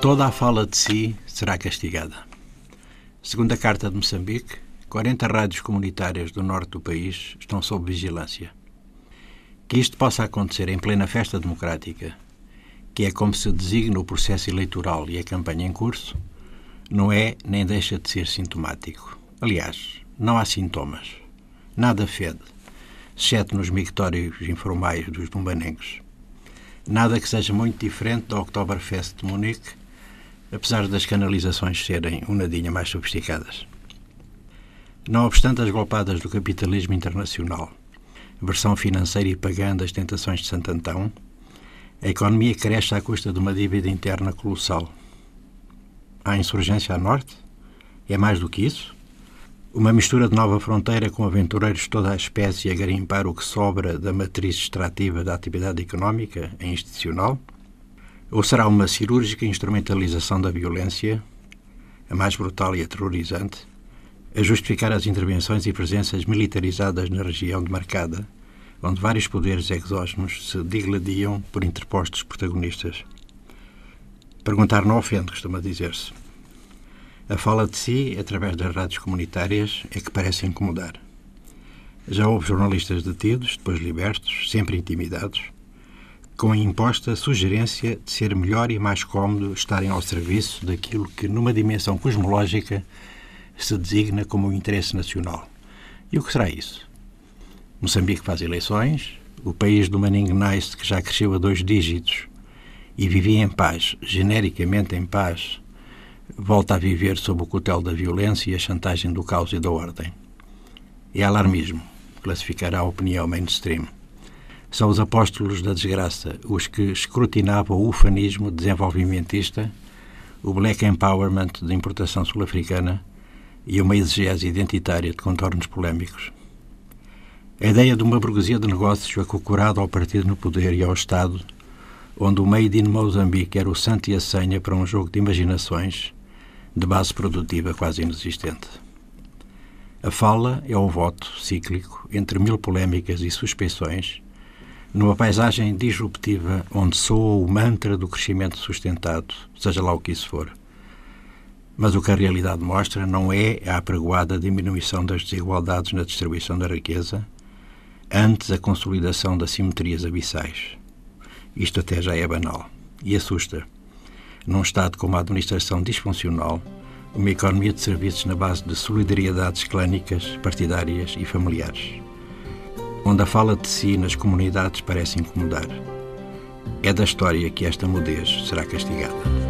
Toda a fala de si será castigada. Segundo a Carta de Moçambique, 40 rádios comunitárias do norte do país estão sob vigilância. Que isto possa acontecer em plena festa democrática, que é como se designa o processo eleitoral e a campanha em curso, não é nem deixa de ser sintomático. Aliás, não há sintomas. Nada fede, exceto nos mictórios informais dos bombanengos. Nada que seja muito diferente do Oktoberfest de Munique, apesar das canalizações serem um nadinha mais sofisticadas. Não obstante as golpadas do capitalismo internacional, versão financeira e pagã das tentações de Santo Antão, a economia cresce à custa de uma dívida interna colossal. Há insurgência a norte? É mais do que isso? Uma mistura de nova fronteira com aventureiros de toda a espécie a garimpar o que sobra da matriz extrativa da atividade económica e institucional? Ou será uma cirúrgica instrumentalização da violência, a mais brutal e aterrorizante, a justificar as intervenções e presenças militarizadas na região demarcada, onde vários poderes exógenos se digladiam por interpostos protagonistas? Perguntar não ofende, costuma dizer-se. A fala de si, através das rádios comunitárias, é que parece incomodar. Já houve jornalistas detidos, depois libertos, sempre intimidados, com a imposta sugerência de ser melhor e mais cómodo estarem ao serviço daquilo que, numa dimensão cosmológica, se designa como o interesse nacional. E o que será isso? Moçambique faz eleições, o país do Manning Nice, que já cresceu a dois dígitos e vivia em paz, genericamente em paz, volta a viver sob o cutelo da violência e a chantagem do caos e da ordem. É alarmismo, classificará a opinião mainstream. São os apóstolos da desgraça os que escrutinavam o ufanismo desenvolvimentista, o black empowerment de importação sul-africana e uma exegese identitária de contornos polémicos. A ideia de uma burguesia de negócios acocorada ao partido no poder e ao Estado, onde o Made in Moçambique era o santo e a senha para um jogo de imaginações, de base produtiva quase inexistente. A fala é o voto cíclico entre mil polémicas e suspeições, numa paisagem disruptiva onde soa o mantra do crescimento sustentado, seja lá o que isso for. Mas o que a realidade mostra não é a apregoada diminuição das desigualdades na distribuição da riqueza, antes a consolidação das simetrias abissais. Isto até já é banal e assusta num Estado com uma administração disfuncional, uma economia de serviços na base de solidariedades clânicas, partidárias e familiares, onde a fala de si nas comunidades parece incomodar. É da história que esta mudez será castigada.